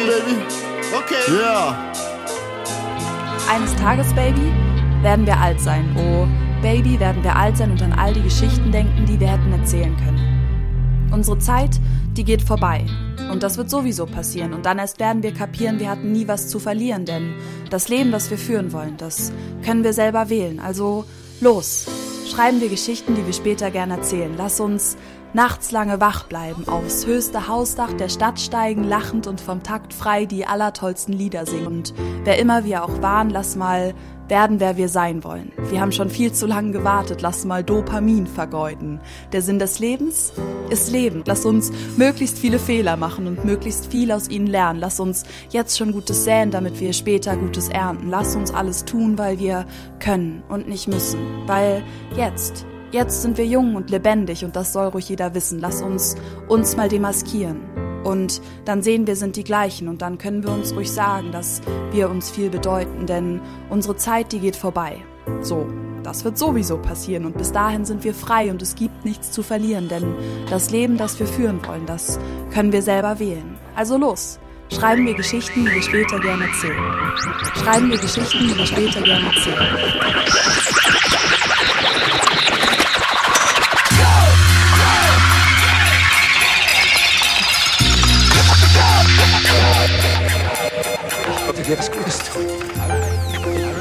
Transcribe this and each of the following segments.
on, baby. Okay. Yeah. Eines Tages, Baby, werden wir alt sein. Oh, Baby, werden wir alt sein und an all die Geschichten denken, die wir hätten erzählen können. Unsere Zeit, die geht vorbei. Und das wird sowieso passieren. Und dann erst werden wir kapieren, wir hatten nie was zu verlieren. Denn das Leben, das wir führen wollen, das können wir selber wählen. Also los, schreiben wir Geschichten, die wir später gern erzählen. Lass uns nachts lange wach bleiben, aufs höchste Hausdach der Stadt steigen, lachend und vom Takt frei die allertollsten Lieder singen. Und wer immer wir auch waren, lass mal werden, wer wir sein wollen. Wir haben schon viel zu lange gewartet, lass mal Dopamin vergeuden. Der Sinn des Lebens ist Leben. Lass uns möglichst viele Fehler machen und möglichst viel aus ihnen lernen. Lass uns jetzt schon Gutes säen, damit wir später Gutes ernten. Lass uns alles tun, weil wir können und nicht müssen. Weil jetzt Jetzt sind wir jung und lebendig und das soll ruhig jeder wissen. Lass uns uns mal demaskieren. Und dann sehen wir sind die gleichen und dann können wir uns ruhig sagen, dass wir uns viel bedeuten, denn unsere Zeit, die geht vorbei. So, das wird sowieso passieren und bis dahin sind wir frei und es gibt nichts zu verlieren, denn das Leben, das wir führen wollen, das können wir selber wählen. Also los, schreiben wir Geschichten, die wir später gerne erzählen. Schreiben wir Geschichten, die wir später gerne erzählen. Dir was Gutes tun.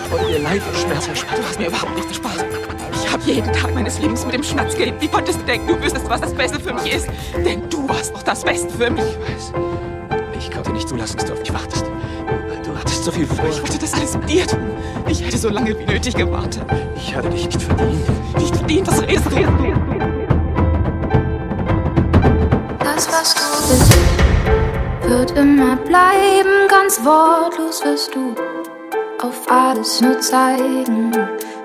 Ich wollte dir Leid und Schmerz ersparen. Du hast mir überhaupt nicht Spaß. Ich habe jeden Tag meines Lebens mit dem Schnatz gelebt. Wie konntest du denken, du wüsstest, was das Beste für mich ist? Denn du warst doch das Beste für mich. Ich weiß. Ich konnte nicht zulassen, dass du auf mich wartest. Hattest so viel vor. Ich wollte das alles mit dir tun. Ich hätte so lange wie nötig gewartet. Ich hatte dich nicht verdient. Nicht verdient, das redest du. Das, was du bist wird immer bleiben, ganz wortlos wirst du auf alles nur zeigen.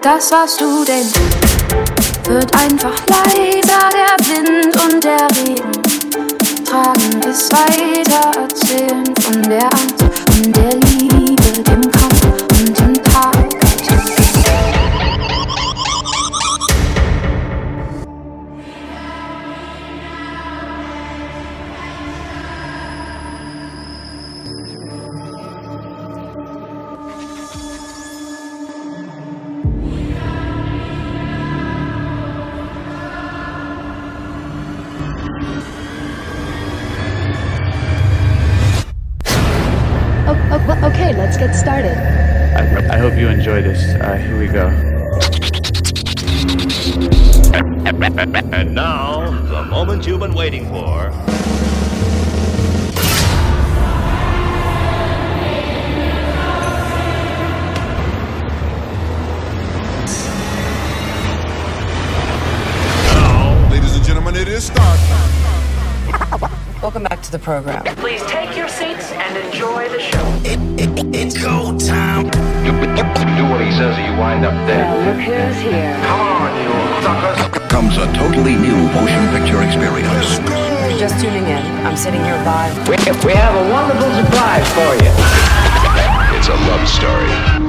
Das, was du denkst, wird einfach leiser, der Wind und der Regen tragen es weiter, erzählen von der Angst und der Liebe, dem Kampf hope I hope you enjoy this. Uh, here we go. And now, the moment you've been waiting for. Now, ladies and gentlemen, it is start time. Welcome back to the program. Please take your seats and enjoy the show. It, it, it's go time. You do what he says or you wind up dead. Well, look who's here. Come on, you suckers. Comes a totally new motion picture experience. If you're just tuning in, I'm sitting here live. We, we have a wonderful surprise for you. It's a love story.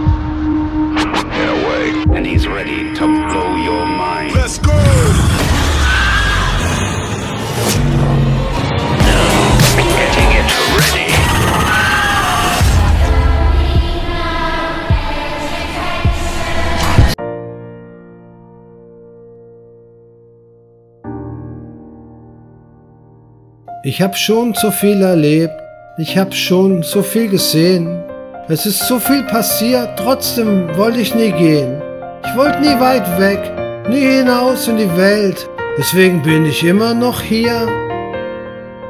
Ich hab schon so viel erlebt. Ich hab schon so viel gesehen. Es ist so viel passiert, trotzdem wollte ich nie gehen. Ich wollte nie weit weg, nie hinaus in die Welt. Deswegen bin ich immer noch hier.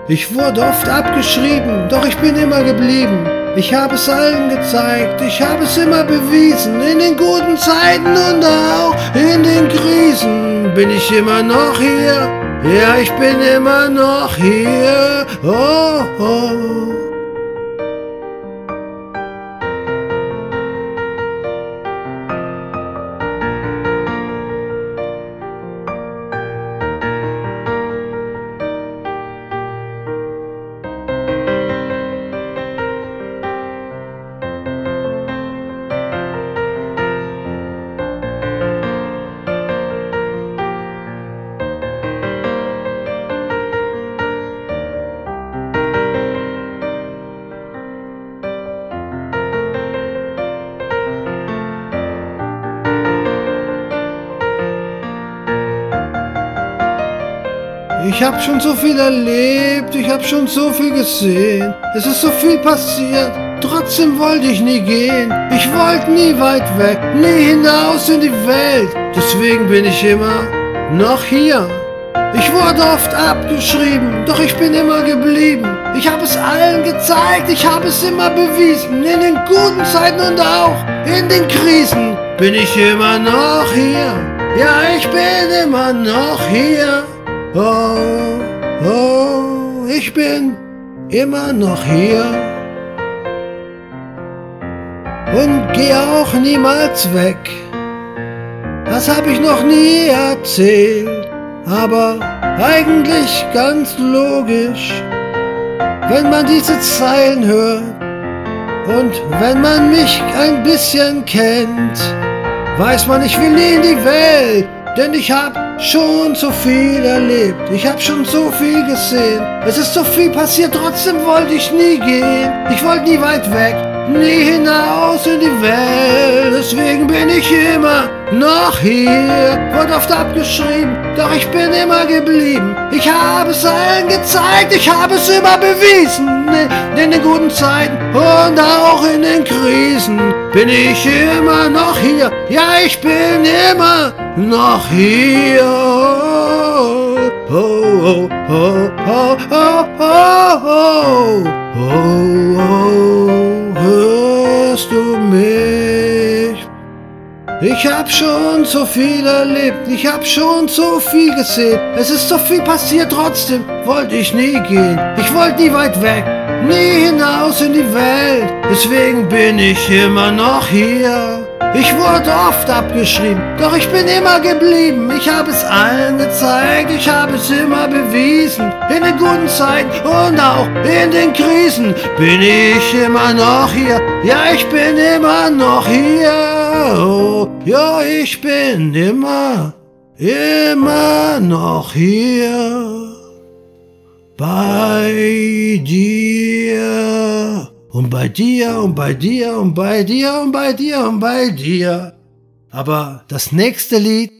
Ich wurde oft abgeschrieben, doch ich bin immer geblieben. Ich habe es allen gezeigt, ich habe es immer bewiesen. In den guten Zeiten und auch in den Krisen bin ich immer noch hier. Ja, ich bin immer noch hier. Oh, oh. Ich hab schon so viel erlebt, ich hab schon so viel gesehen. Es ist so viel passiert, trotzdem wollte ich nie gehen. Ich wollte nie weit weg, nie hinaus in die Welt. Deswegen bin ich immer noch hier. Ich wurde oft abgeschrieben, doch ich bin immer geblieben. Ich habe es allen gezeigt, ich habe es immer bewiesen. In den guten Zeiten und auch in den Krisen bin ich immer noch hier. Ja, ich bin immer noch hier. Oh, oh, ich bin immer noch hier. Und geh auch niemals weg. Das habe ich noch nie erzählt, aber eigentlich ganz logisch, wenn man diese Zeilen hört und wenn man mich ein bisschen kennt, weiß man, ich will nie in die Welt, denn ich hab schon so viel erlebt. Ich hab schon so viel gesehen. Es ist so viel passiert, trotzdem wollte ich nie gehen. Ich wollte nie weit weg, nie hinaus in die Welt. Deswegen bin ich immer noch hier. Wurde oft abgeschrieben, doch ich bin immer geblieben. Ich habe es allen gezeigt, ich habe es immer bewiesen. In den guten Zeiten und auch in den Krisen bin ich immer noch hier. Ja, ich bin immer noch hier. Oh, Oh, oh, oh, oh, oh, oh, oh, oh, hörst du mich? Ich hab schon so viel erlebt, ich hab schon so viel gesehen. Es ist so viel passiert, trotzdem wollte ich nie gehen. Ich wollte nie weit weg, nie hinaus in die Welt. Deswegen bin ich immer noch hier. Ich wurde oft abgeschrieben, doch ich bin immer geblieben. Ich habe es allen gezeigt, ich habe es immer bewiesen. In den guten Zeiten und auch in den Krisen bin ich immer noch hier. Ja, ich bin immer noch hier. Oh, ja, ich bin immer, immer noch hier. Bei dir. Und bei dir und bei dir und bei dir und bei dir und bei dir. Aber das nächste Lied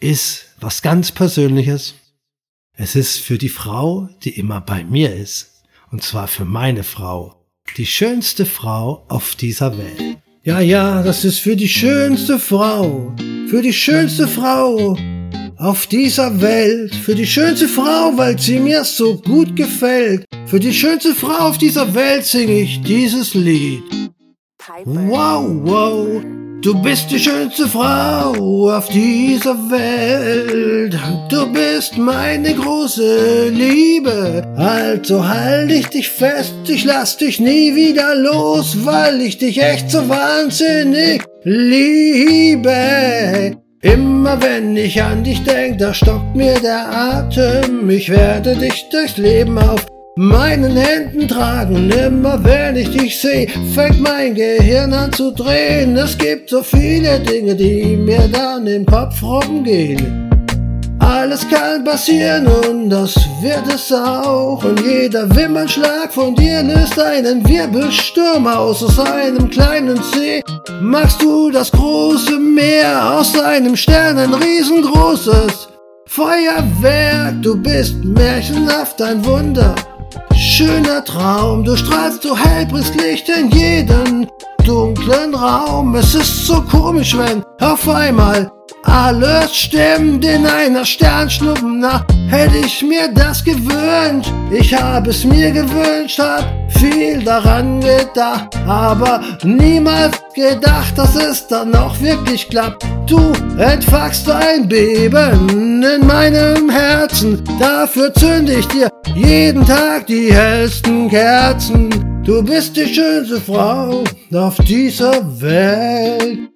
ist was ganz Persönliches. Es ist für die Frau, die immer bei mir ist. Und zwar für meine Frau. Die schönste Frau auf dieser Welt. Ja, ja, das ist für die schönste Frau. Für die schönste Frau auf dieser Welt. Für die schönste Frau, weil sie mir so gut gefällt. Für die schönste Frau auf dieser Welt singe ich dieses Lied. Wow, wow, du bist die schönste Frau auf dieser Welt. Du bist meine große Liebe. Also halt ich dich fest, ich lass dich nie wieder los, weil ich dich echt so wahnsinnig liebe. Immer wenn ich an dich denk, da stockt mir der Atem. Ich werde dich durchs Leben auf meinen Händen tragen. Immer wenn ich dich sehe, fängt mein Gehirn an zu drehen. Es gibt so viele Dinge, die mir dann im Kopf rumgehen. Alles kann passieren und das wird es auch. Und jeder Wimpernschlag von dir löst einen Wirbelsturm aus. Aus einem kleinen See machst du das große Meer. Aus einem Stern ein riesengroßes Feuerwerk. Du bist märchenhaft ein Wunder. Schöner Traum, du strahlst so hell, Licht in jeden dunklen Raum. Es ist so komisch, wenn auf einmal alles stimmt in einer Sternschnuppe. Na, hätte ich mir das gewünscht. Ich habe es mir gewünscht, hab viel daran gedacht, aber niemals gedacht, dass es dann auch wirklich klappt. Du entfachst ein Beben in meinem Herzen. Dafür zünde ich dir jeden Tag die hellsten Kerzen. Du bist die schönste Frau auf dieser Welt.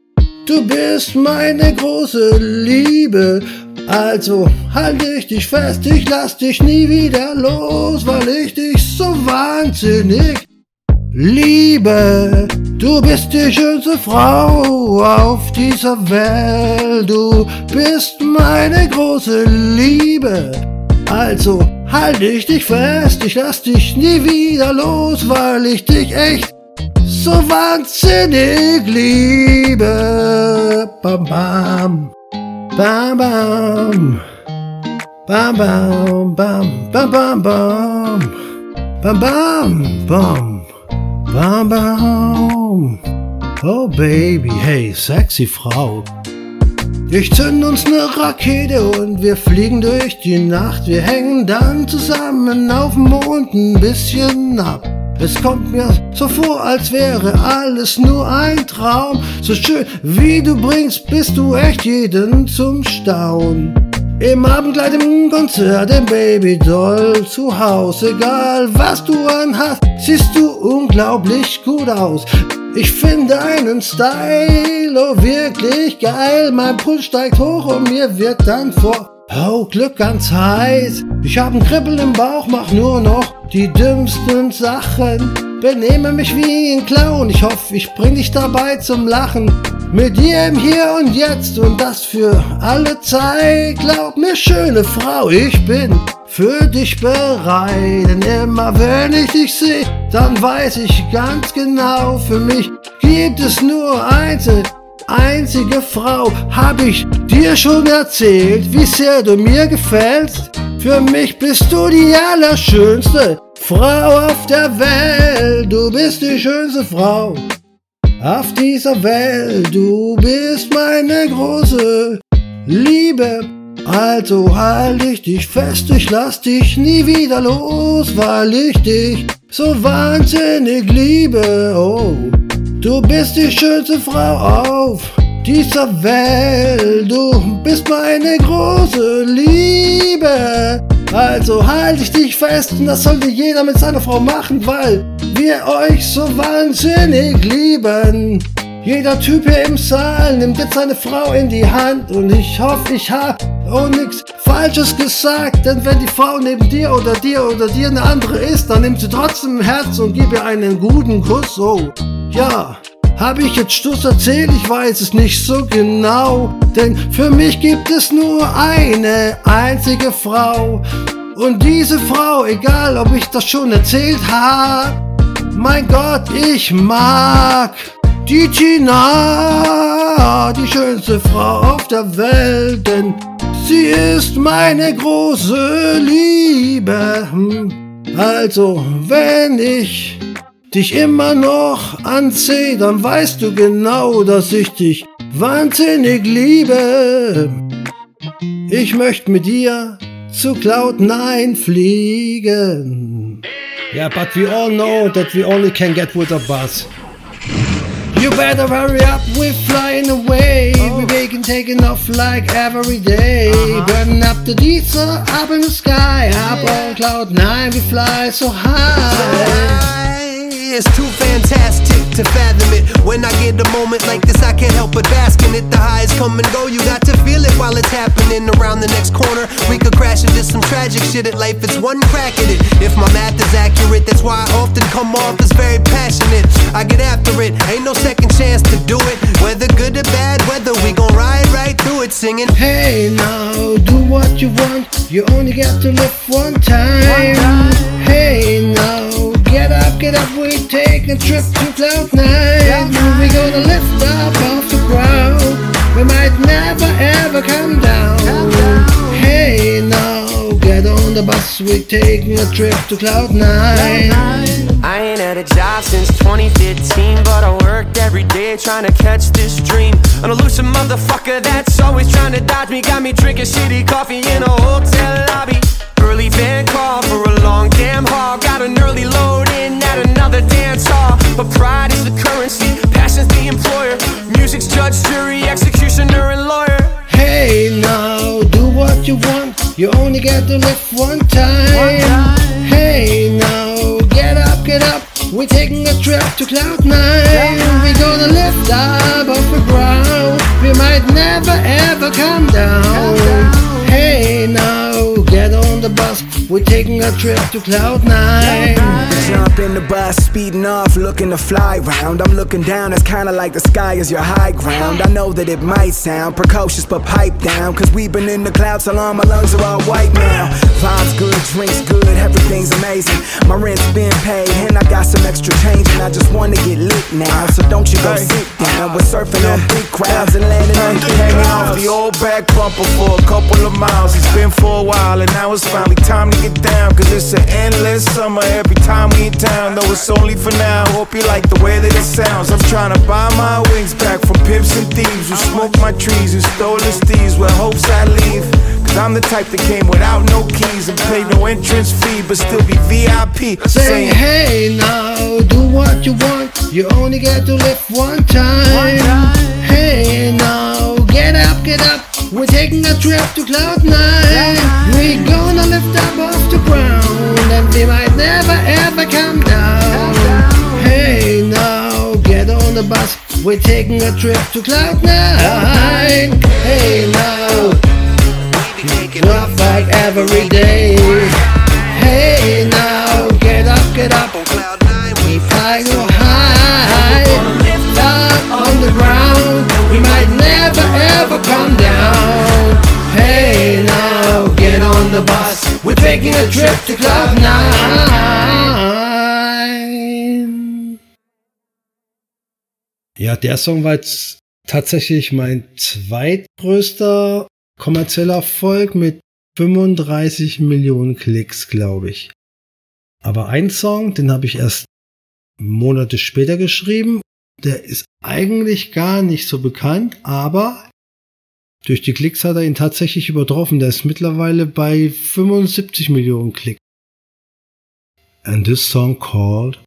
Du bist meine große Liebe, also halte ich dich fest, ich lass dich nie wieder los, weil ich dich so wahnsinnig liebe. Du bist die schönste Frau auf dieser Welt, du bist meine große Liebe. Also halte ich dich fest, ich lass dich nie wieder los, weil ich dich echt so wahnsinnig liebe. Bam, bam, bam, bam. Bam, bam, bam, bam, bam, bam. Bam, bam, bam. Bam, bam. Oh Baby, hey, sexy Frau. Ich zünd uns ne Rakete und wir fliegen durch die Nacht. Wir hängen dann zusammen auf dem Mond ein bisschen ab. Es kommt mir so vor, als wäre alles nur ein Traum. So schön wie du bringst, bist du echt jeden zum Staunen. Im Abendkleid im Konzert, im Babydoll zu Hause, egal was du anhast, siehst du unglaublich gut aus. Ich finde einen Style, oh wirklich geil. Mein Puls steigt hoch und mir wird dann vor Oh, Glück ganz heiß. Ich hab ein Kribbeln im Bauch, mach nur noch die dümmsten Sachen. Benehme mich wie ein Clown. Ich hoffe, ich bring dich dabei zum Lachen. Mit dir im Hier und Jetzt und das für alle Zeit. Glaub mir, schöne Frau, ich bin für dich bereit. Denn immer wenn ich dich sehe, dann weiß ich ganz genau, für mich gibt es nur eins einzige Frau, hab ich dir schon erzählt, wie sehr du mir gefällst? Für mich bist du die allerschönste Frau auf der Welt. Du bist die schönste Frau auf dieser Welt. Du bist meine große Liebe. Also halt ich dich fest, ich lass dich nie wieder los, weil ich dich so wahnsinnig liebe. Oh. Du bist die schönste Frau auf dieser Welt. Du bist meine große Liebe. Also halte ich dich fest und das sollte jeder mit seiner Frau machen, weil wir euch so wahnsinnig lieben. Jeder Typ hier im Saal nimmt jetzt seine Frau in die Hand und ich hoffe, ich habe auch nichts Falsches gesagt, denn wenn die Frau neben dir oder dir oder dir eine andere ist, dann nimmt sie trotzdem ein Herz und gib ihr einen guten Kuss. Oh, ja. Habe ich jetzt Stuss erzählt? Ich weiß es nicht so genau. Denn für mich gibt es nur eine einzige Frau. Und diese Frau, egal ob ich das schon erzählt habe, mein Gott, ich mag die Gina, die schönste Frau auf der Welt, denn sie ist meine große Liebe. Also, wenn ich dich immer noch ansehe, dann weißt du genau, dass ich dich wahnsinnig liebe. Ich möchte mit dir zu Cloud9 fliegen. Yeah, but we all know that we only can get with a bus. You better hurry up, we're flying away. Oh. We're making taking off like every day. Uh-huh. Burning up the diesel up in the sky. Up on cloud nine, we fly so high. It's too fantastic to fathom it. When I get a moment like this, I can't help but bask in it. The highs come and go, you got to feel it while it's happening around the next corner. We could crash into some tragic shit at life, it's one crack at it. If my math is accurate, that's why I often come off as very passionate. I get after it, ain't no second chance to do it. Whether good or bad, whether we gon' ride right through it, singing. Hey now, do what you want, you only got to live one time. One time. Hey now Get up, get up, we take a trip to Cloud Nine. We gonna lift up off the ground. We might never ever come down. Hey now, get on the bus, we're taking a trip to Cloud Nine. I ain't had a job since 2015, but I worked every day trying to catch this dream. An elusive motherfucker that's always trying to dodge me, got me drinking shitty coffee in a hotel lobby. Early van call for a long damn haul. Got an early load in at another dance hall. But pride is the currency, passion's the employer. Music's judge, jury, executioner, and lawyer. Hey now, do what you want. You only get to live one time. One time. Hey now, We're taking a trip to Cloud Nine. We're gonna lift up off the ground. We might never ever come down. Hey now, the bus. We're taking a trip to Cloud Nine. Jump in the bus, speeding off, looking to fly round. I'm looking down, it's kinda like the sky is your high ground. I know that it might sound precocious, but pipe down. Cause we've been in the clouds so long, my lungs are all white now. Vibes good, drinks good, everything's amazing. My rent's been paid, and I got some extra change, and I just wanna get lit now. So don't you go sit down. We're surfing on big crowds and landing on big Hanging off the old back bumper for a couple of miles. It's been for a while, and now it's finally time to get down. Cause it's an endless summer every time we in town. Though it's only for now. Hope you like the way that it sounds. I'm trying to buy my wings back from pimps and thieves who smoked my trees and stole the steeds with hopes I leave. Cause I'm the type that came without no keys and paid no entrance fee, but still be VIP. Say hey now, do what you want. You only get to live one time. Hey now, get up, get up. We're taking a trip to Cloud Nine. We're gonna lift up off the ground, and we might never ever come down. Hey now, get on the bus. We're taking a trip to Cloud Nine. Hey now, rough like every day. Hey now, get up, get up. We fly taking a trip to Cloud Nine. Ja, der Song war jetzt tatsächlich mein zweitgrößter kommerzieller Erfolg mit 35 Millionen Klicks, glaube ich. Aber ein Song, den habe ich erst Monate später geschrieben. Der ist eigentlich gar nicht so bekannt, aber durch die Klicks hat er ihn tatsächlich übertroffen. Der ist mittlerweile bei 75 Millionen Klicks. And this song called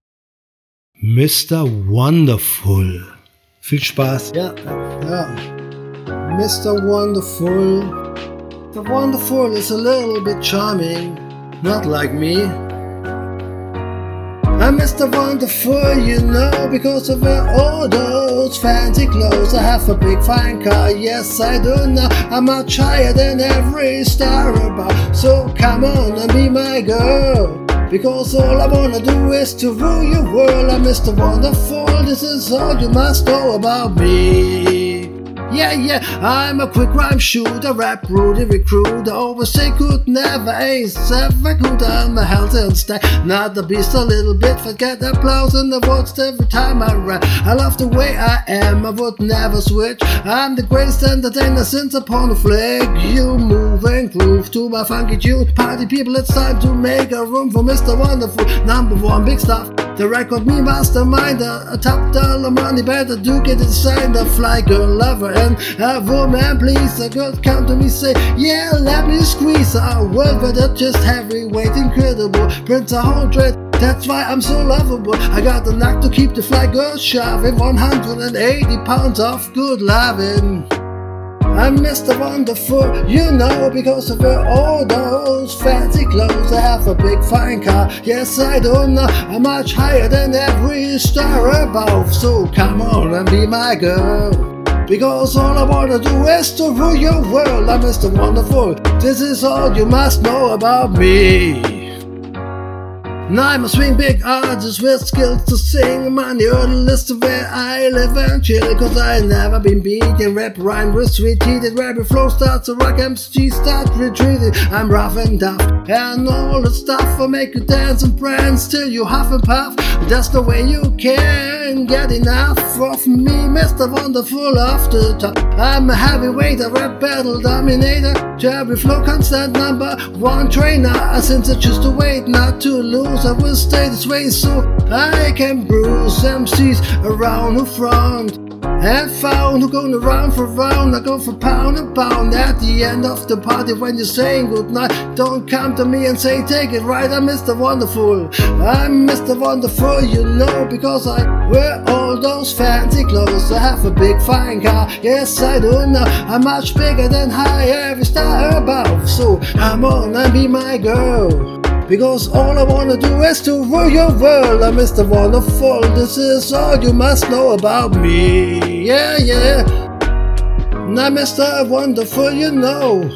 Mr. Wonderful. Viel Spaß. Ja, ja. Mr. Wonderful. The wonderful is a little bit charming, not like me. I'm Mr. Wonderful, you know, because of all those fancy clothes. I have a big fine car, yes, I do now. I'm much higher than every star above. So come on and be my girl. Because all I wanna do is to rule your world. I'm Mr. Wonderful, this is all you must know about me. Yeah, yeah, I'm a quick rhyme shooter, rap rudy recruiter. Always say could never ace, ever could. I'm a healthy and stay. Not the beast, a little bit. Forget the applause in the words every time I rap. I love the way I am, I would never switch. I'm the greatest entertainer since upon the flick. You move and groove to my funky tune. Party people, it's time to make a room for Mr. Wonderful. Number one, big stuff. The record me mastermind, a, top dollar money better do get signed. A fly girl lover and a woman please. A girl come to me say, yeah, let me squeeze. A but better just heavyweight, incredible. Prince a hundred. That's why I'm so lovable. I got the knack to keep the fly girl shoving 180 pounds of good loving. I'm Mr. Wonderful, you know, because of all those fancy clothes. I have a big fine car, yes, I do know. I'm much higher than every star above. So come on and be my girl. Because all I wanna do is to rule your world. I'm Mr. Wonderful, this is all you must know about me. Now I'm a swing big artist with skills to sing. On the list of where I live and chill. Cause I never been beaten. Rap rhyme with sweet heated. Rapid flow starts to rock MC start retreating. I'm rough and tough. And all the stuff will make you dance and prance till you huff and puff. That's the way you can get enough of me, Mr. Wonderful off the top. I'm a heavyweight, a rap battle dominator. Jerry Flow constant number one trainer. I Since I choose to wait, not to lose. I will stay this way so I can bruise MCs around the front. And found who gonna run for round, I go for pound and pound at the end of the party when you're saying goodnight. Don't come to me and say take it right, I'm Mr. Wonderful. I'm Mr. Wonderful, you know, because I wear all those fancy clothes. I have a big fine car, yes I do know. I'm much bigger than high every star above. So come on and be my girl. Because all I wanna do is to rule your world. I'm Mr. Wonderful. This is all you must know about me. Yeah, yeah. Now, Mr. Wonderful, you know.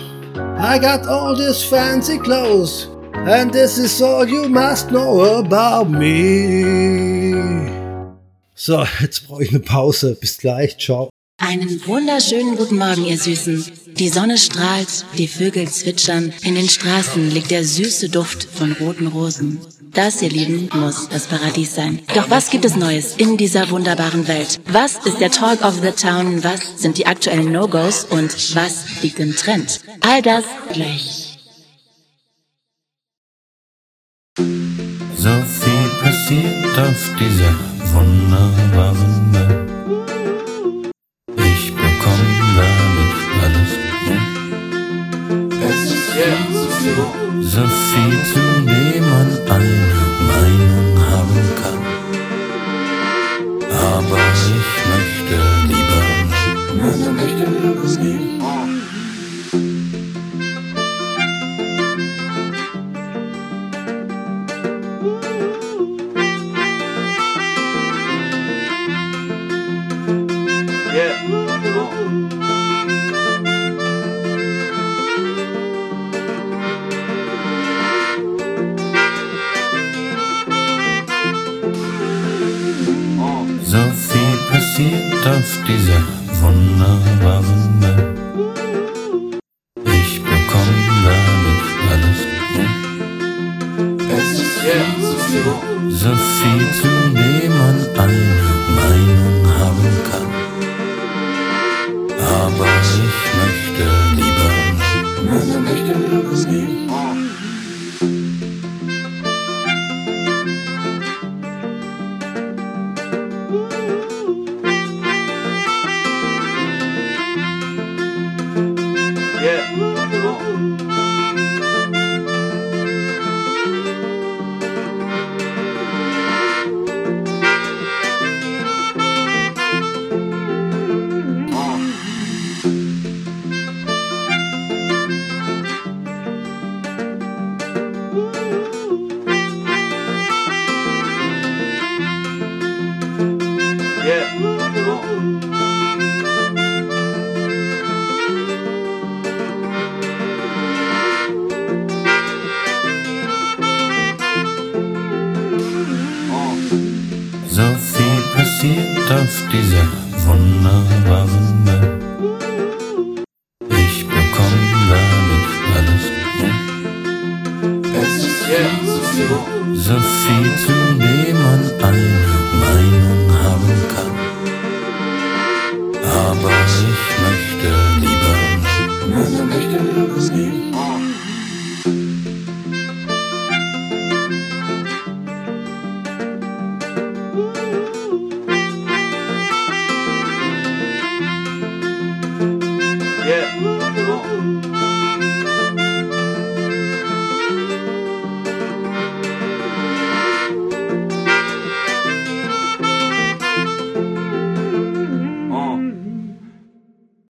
I got all these fancy clothes. And this is all you must know about me. So, jetzt brauche ich eine Pause. Bis gleich. Ciao. Einen wunderschönen guten Morgen, ihr Süßen. Die Sonne strahlt, die Vögel zwitschern, in den Straßen liegt der süße Duft von roten Rosen. Das, ihr Lieben, muss das Paradies sein. Doch was gibt es Neues in dieser wunderbaren Welt? Was ist der Talk of the Town? Was sind die aktuellen No-Gos? Und was liegt im Trend? All das gleich. So viel passiert auf dieser wunderbaren Welt. Jetzt so viel dieser wunderbaren So so viel, zu dem man